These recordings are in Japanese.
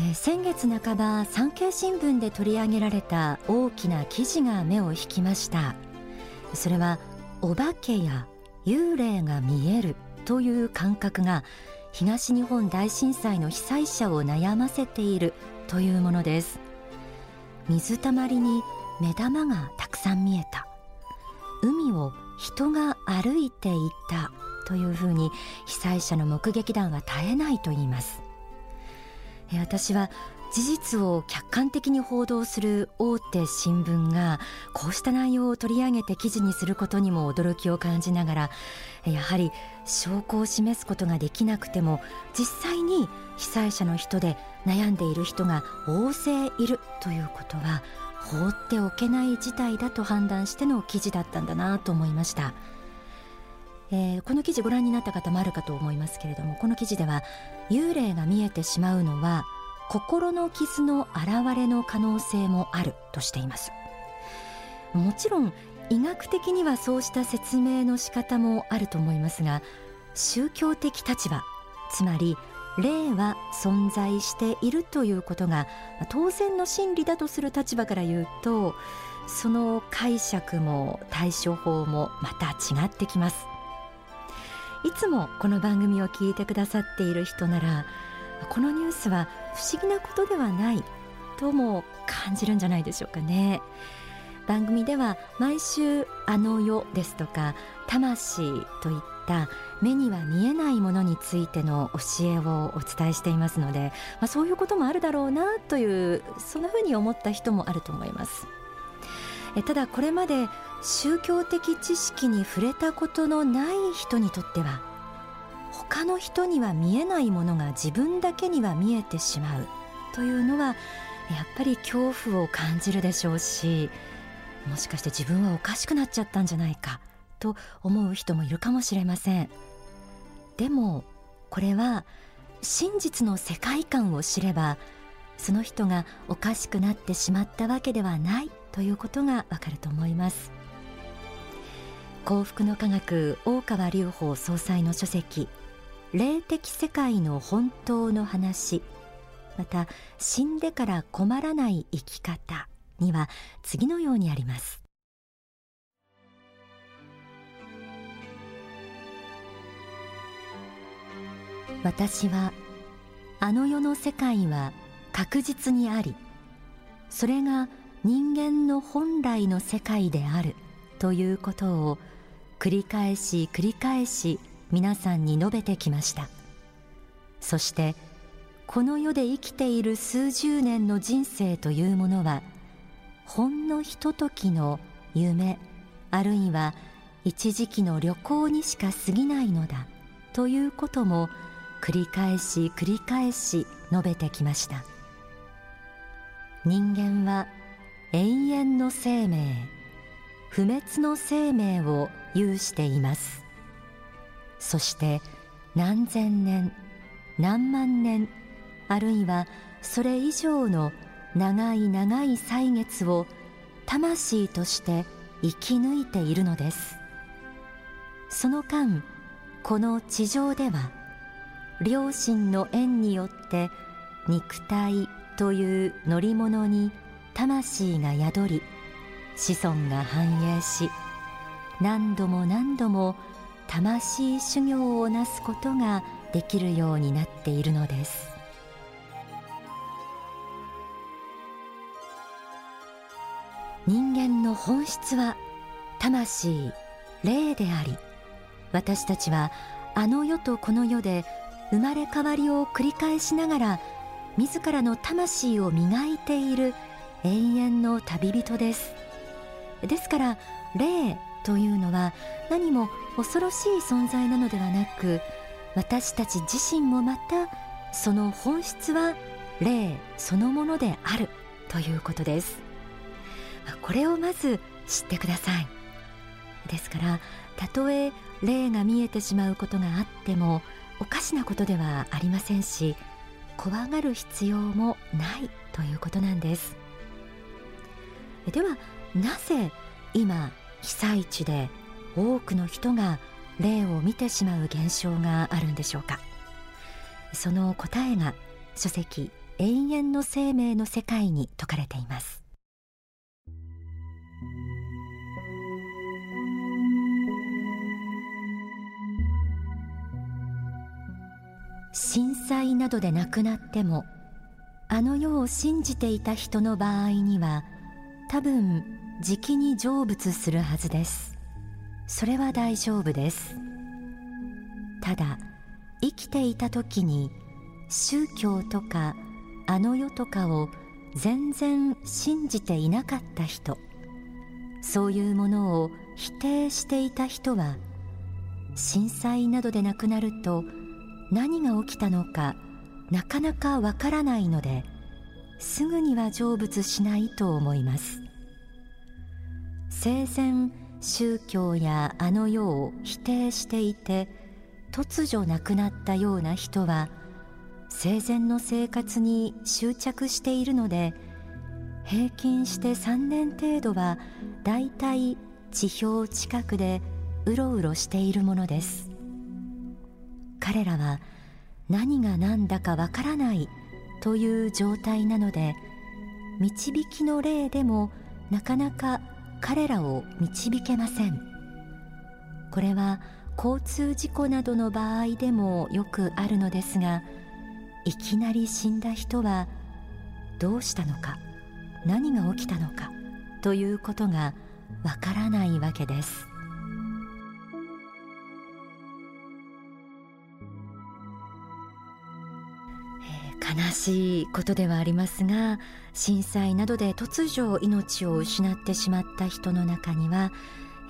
えー、先月半ば産経新聞で取り上げられた大きな記事が目を引きました。それはお化けや幽霊が見えるという感覚が東日本大震災の被災者を悩ませているというものです。水たまりに目玉がたくさん見えた。海を人が歩いていたというふうに被災者の目撃談は絶えないと言います。私は事実を客観的に報道する大手新聞がこうした内容を取り上げて記事にすることにも驚きを感じながらやはり証拠を示すことができなくても実際に被災者の人で悩んでいる人が大勢いるということは放っておけない事態だと判断しての記事だったんだなと思いました。えー、この記事ご覧になった方もあるかと思いますけれどもこの記事では幽霊が見えてしまうのは心の傷の現れの可能性もあるとしています。もちろん医学的にはそうした説明の仕方もあると思いますが宗教的立場つまり霊は存在しているということが当然の真理だとする立場から言うとその解釈も対処法もまた違ってきます。いつもこの番組を聞いてくださっている人ならこのニュースは不思議なことではないとも感じるんじゃないでしょうかね。番組では毎週あの世ですとか魂といった目には見えないものについての教えをお伝えしていますので、まあ、そういうこともあるだろうなというそんなふうに思った人もあると思います。えただこれまで宗教的知識に触れたことのない人にとっては他の人には見えないものが自分だけには見えてしまうというのはやっぱり恐怖を感じるでしょうしもしかして自分はおかしくなっちゃったんじゃないかと思う人もいるかもしれません。でもこれは真実の世界観を知ればその人がおかしくなってしまったわけではないということがわかると思います。幸福の科学大川隆法総裁の書籍霊的世界の本当の話また死んでから困らない生き方には次のようにあります。私はあの世の世界は確実にありそれが人間の本来の世界であるということを繰り返し繰り返し皆さんに述べてきました。そしてこの世で生きている数十年の人生というものはほんのひとときの夢あるいは一時期の旅行にしか過ぎないのだということも繰り返し繰り返し述べてきました。人間は永遠の生命。不滅の生命を有しています。そして何千年何万年あるいはそれ以上の長い長い歳月を魂として生き抜いているのです。その間この地上では両親の縁によって肉体という乗り物に魂が宿り子孫が繁栄し何度も何度も魂修行をなすことができるようになっているのです。人間の本質は魂霊であり私たちはあの世とこの世で生まれ変わりを繰り返しながら自らの魂を磨いている永遠の旅人です。ですから霊というのは何も恐ろしい存在なのではなく私たち自身もまたその本質は霊そのものであるということです。これをまず知ってください。ですからたとえ霊が見えてしまうことがあってもおかしなことではありませんし怖がる必要もないということなんです。ではなぜ今被災地で多くの人が霊を見てしまう現象があるんでしょうか？その答えが書籍永遠の生命の世界に説かれています。震災などで亡くなってもあの世を信じていた人の場合には多分じきに成仏するはずです。それは大丈夫です。ただ生きていた時に宗教とかあの世とかを全然信じていなかった人そういうものを否定していた人は震災などで亡くなると何が起きたのかなかなかわからないのですぐには成仏しないと思います。生前宗教やあの世を否定していて突如亡くなったような人は生前の生活に執着しているので平均して3年程度はだいたい地表近くでうろうろしているものです。彼らは何が何だかわからないという状態なので導きの例でもなかなか彼らを導けません。これは交通事故などの場合でもよくあるのですがいきなり死んだ人はどうしたのか何が起きたのかということがわからないわけです。悲しいことではありますが震災などで突如命を失ってしまった人の中には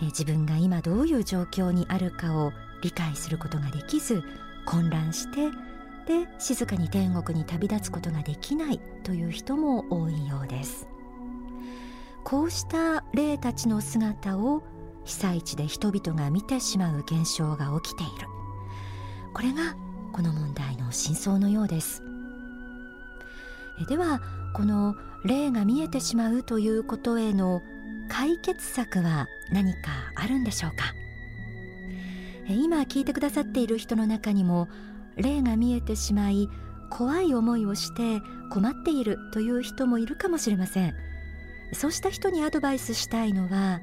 自分が今どういう状況にあるかを理解することができず混乱してで静かに天国に旅立つことができないという人も多いようです。こうした霊たちの姿を被災地で人々が見てしまう現象が起きている。これがこの問題の真相のようです。ではこの霊が見えてしまうということへの解決策は何かあるんでしょうか？今聞いてくださっている人の中にも霊が見えてしまい怖い思いをして困っているという人もいるかもしれません。そうした人にアドバイスしたいのは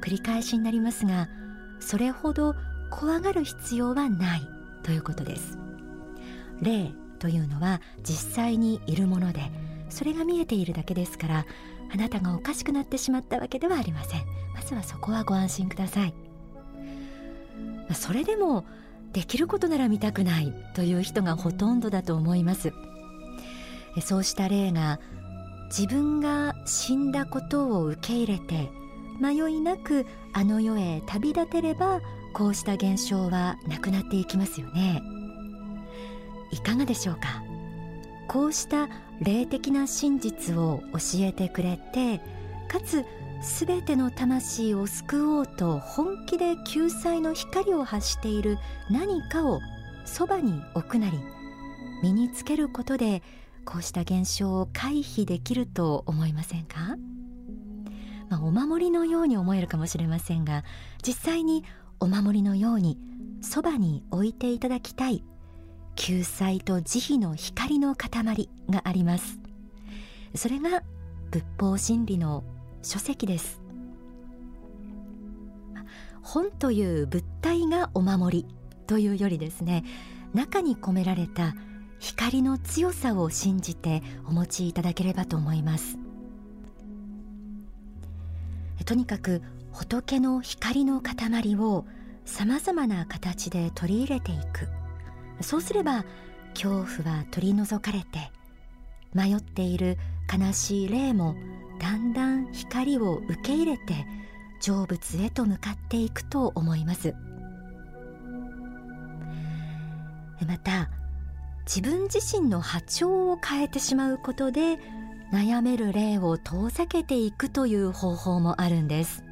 繰り返しになりますがそれほど怖がる必要はないということです。霊というのは実際にいるものでそれが見えているだけですからあなたがおかしくなってしまったわけではありません。まずはそこはご安心ください。それでもできることなら見たくないという人がほとんどだと思います。そうした例が自分が死んだことを受け入れて迷いなくあの世へ旅立てればこうした現象はなくなっていきますよね。いかがでしょうか？こうした霊的な真実を教えてくれてかつすべての魂を救おうと本気で救済の光を発している何かをそばに置くなり身につけることでこうした現象を回避できると思いませんか、まあ、お守りのように思えるかもしれませんが実際にお守りのようにそばに置いていただきたい救済と慈悲の光の塊があります。それが仏法真理の書籍です。本という物体がお守りというよりですね中に込められた光の強さを信じてお持ちいただければと思います。とにかく仏の光の塊をさまざまな形で取り入れていく。そうすれば恐怖は取り除かれて迷っている悲しい霊もだんだん光を受け入れて成仏へと向かっていくと思います。また自分自身の波長を変えてしまうことで悩める霊を遠ざけていくという方法もあるんです。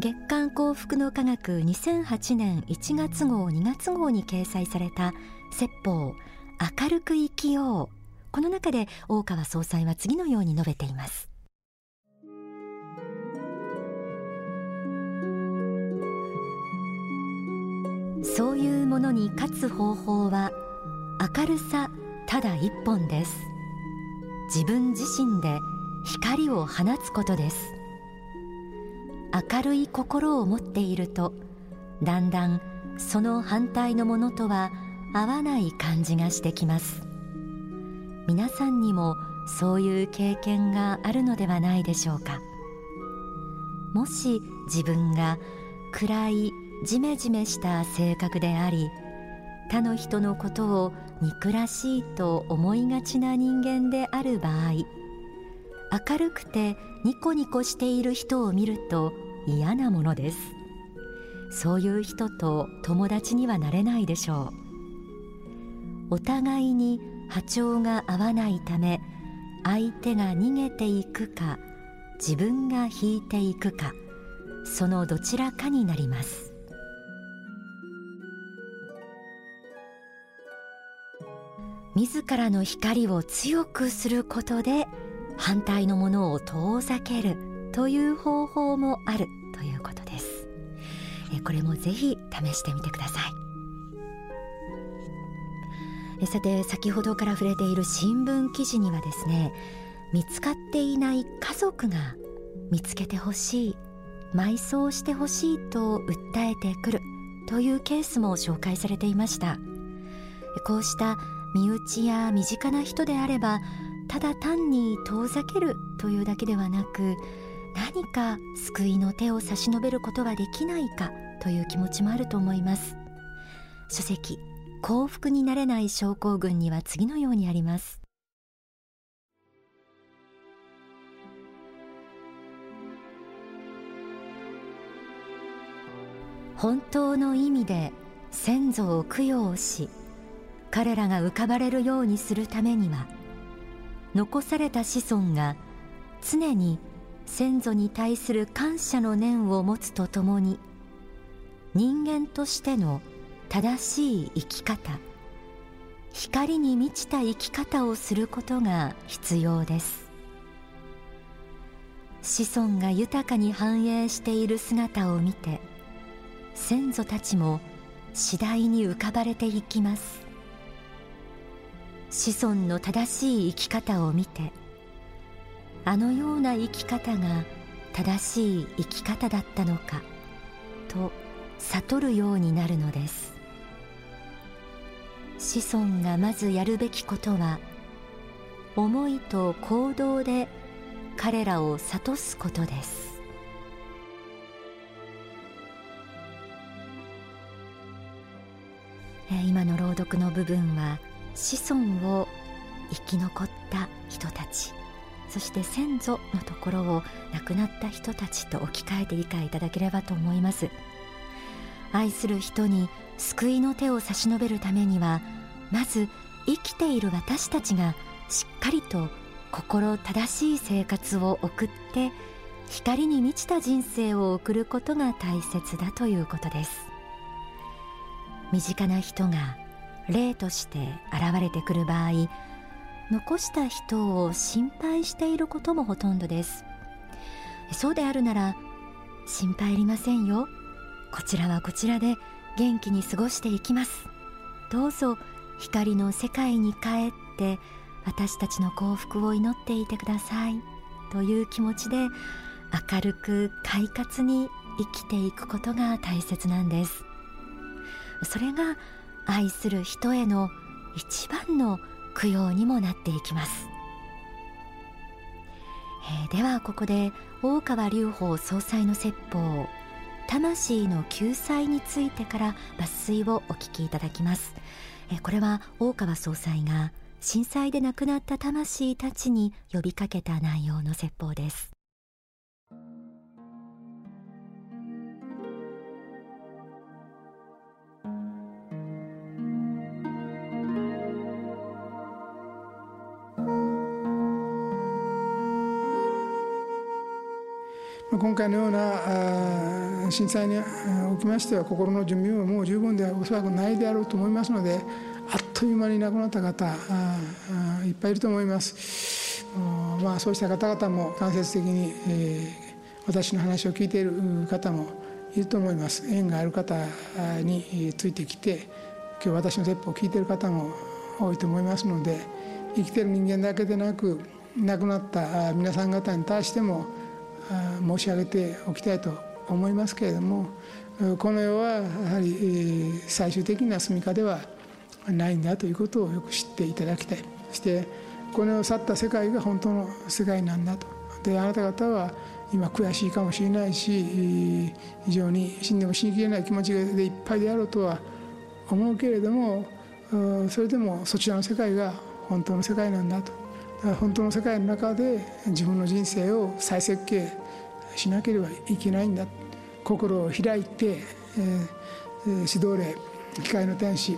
月刊幸福の科学2008年1月号2月号に掲載された説法明るく生きよう。この中で大川総裁は次のように述べています。そういうものに勝つ方法は明るさただ一本です。自分自身で光を放つことです。明るい心を持っているとだんだんその反対のものとは合わない感じがしてきます。皆さんにもそういう経験があるのではないでしょうか。もし自分が暗いジメジメした性格であり他の人のことを憎らしいと思いがちな人間である場合明るくてニコニコしている人を見ると嫌なものです。そういう人と友達にはなれないでしょう。お互いに波長が合わないため相手が逃げていくか自分が引いていくかそのどちらかになります。自らの光を強くすることで反対のものを遠ざけるという方法もあるということです。これもぜひ試してみてください。さて先ほどから触れている新聞記事にはですね見つかっていない家族が見つけてほしい埋葬してほしいと訴えてくるというケースも紹介されていました。こうした身内や身近な人であればただ単に遠ざけるというだけではなく何か救いの手を差し伸べることができないかという気持ちもあると思います。書籍幸福になれない症候群には次のようにあります。本当の意味で先祖を供養し彼らが浮かばれるようにするためには残された子孫が常に先祖に対する感謝の念を持つとともに人間としての正しい生き方光に満ちた生き方をすることが必要です。子孫が豊かに繁栄している姿を見て先祖たちも次第に浮かばれていきます。子孫の正しい生き方を見てあのような生き方が正しい生き方だったのかと悟るようになるのです。子孫がまずやるべきことは思いと行動で彼らを諭すことです。今の朗読の部分は子孫を生き残った人たちそして先祖のところを亡くなった人たちと置き換えて理解いただければと思います。愛する人に救いの手を差し伸べるためにはまず生きている私たちがしっかりと心正しい生活を送って光に満ちた人生を送ることが大切だということです。身近な人が例として現れてくる場合残した人を心配していることもほとんどです。そうであるなら心配いりませんよ。こちらはこちらで元気に過ごしていきます。どうぞ光の世界に帰って私たちの幸福を祈っていてください。という気持ちで明るく快活に生きていくことが大切なんです。それが愛する人への一番の供養にもなっていきます、えー、ではここで大川隆法総裁の説法魂の救済についてから抜粋をお聞きいただきます、えー、これは大川総裁が震災で亡くなった魂たちに呼びかけた内容の説法です。今回のような震災におきましては心の準備ももう十分ではおそらくないであろうと思いますのであっという間に亡くなった方いっぱいいると思います。まあ、そうした方々も間接的に、え、私の話を聞いている方もいると思います縁がある方についてきて今日私の説法を聞いている方も多いと思いますので生きてる人間だけでなく亡くなった皆さん方に対しても申し上げておきたいと思いますけれどもこの世はやはり最終的な住みかではないんだということをよく知っていただきたい。そしてこの世を去った世界が本当の世界なんだと。であなた方は今悔しいかもしれないし非常に死んでも死にきれない気持ちでいっぱいであろうとは思うけれどもそれでもそちらの世界が本当の世界なんだと。本当の世界の中で自分の人生を再設計しなければいけないんだ。心を開いて、えー、指導霊機械の天使、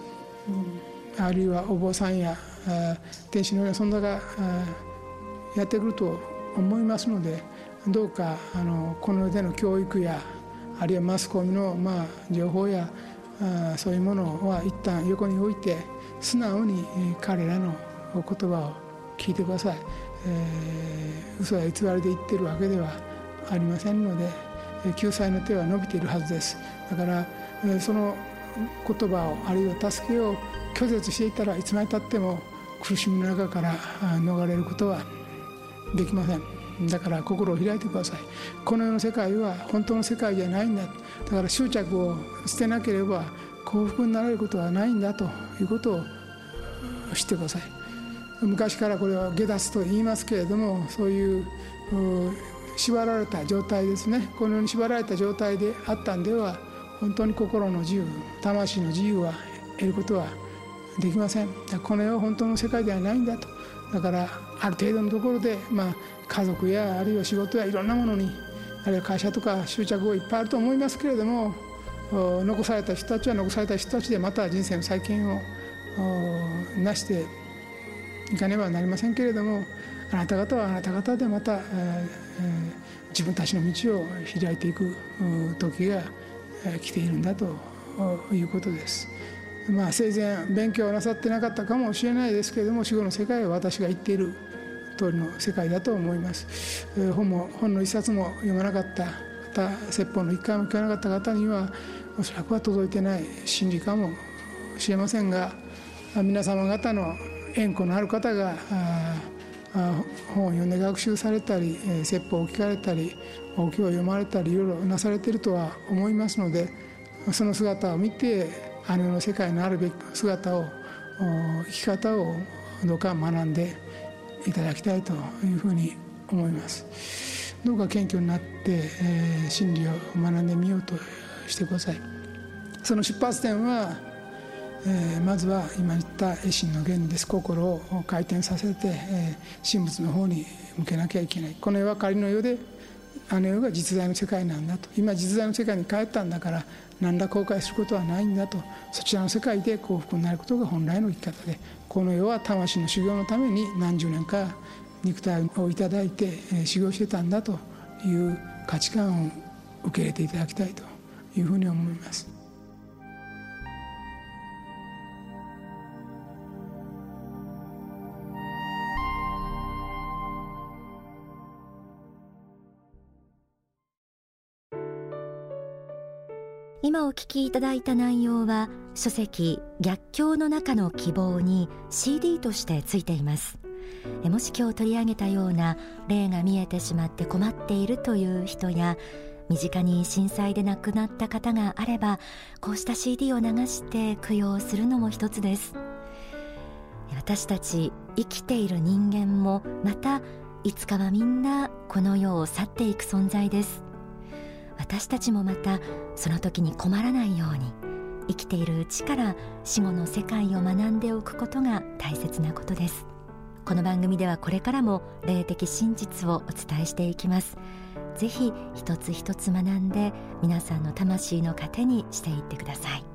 あるいはお坊さんや天使のような存在がやってくると思いますのでどうかあのこの世での教育やあるいはマスコミの、まあ、情報やあそういうものは一旦横に置いて素直に彼らの言葉を聞いてください、えー、嘘や偽りで言ってるわけではありませんので救済の手は伸びているはずです。だからその言葉をあるいは助けを拒絶していたらいつまでたっても苦しみの中から逃れることはできません。だから心を開いてください。この世の世界は本当の世界じゃないんだ。だから執着を捨てなければ幸福になれることはないんだということを知ってください。昔からこれは下脱と言いますけれどもそういう縛られた状態ですね。このように縛られた状態であったんでは本当に心の自由魂の自由は得ることはできません。この世は本当の世界ではないんだと。だからある程度のところで、まあ、家族やあるいは仕事やいろんなものにあるいは会社とか執着がいっぱいあると思いますけれども残された人たちは残された人たちでまた人生の再建をなしていかねばなりませんけれどもあなた方はあなた方でまた、えー、自分たちの道を開いていく時が来ているんだということです。まあ、生前勉強なさってなかったかもしれないですけれども死後の世界は私が言っている通りの世界だと思います。本も本の一冊も読まなかった方説法の一回も聞かなかった方にはおそらくは届いてない真理かもしれませんが皆様方の縁故のある方が本を読んで学習されたり説法を聞かれたりお経を読まれたりいろいろなされているとは思いますのでその姿を見てあの世の世界のあるべき姿を生き方をどうか学んでいただきたいというふうに思います。どうか謙虚になって、えー、真理を学んでみようとしてください。その出発点は、えー、まずは今言った絵心の源です。心を回転させて、えー、神仏の方に向けなきゃいけない。この世は仮の世であの世が実在の世界なんだと。今実在の世界に帰ったんだから何ら後悔することはないんだと。そちらの世界で幸福になることが本来の生き方で。この世は魂の修行のために何十年か肉体をいただいてえ修行してたんだという価値観を受け入れていただきたいというふうに思います。聞きいただいた内容は書籍逆境の中の希望に CD としてついています。もし今日取り上げたような例が見えてしまって困っているという人や身近に震災で亡くなった方があればこうした CD を流して供養するのも一つです。私たち生きている人間もまたいつかはみんなこの世を去っていく存在です。私たちもまたその時に困らないように生きているうちから死後の世界を学んでおくことが大切なことです。この番組ではこれからも霊的真実をお伝えしていきます。ぜひ一つ一つ学んで皆さんの魂の糧にしていってください。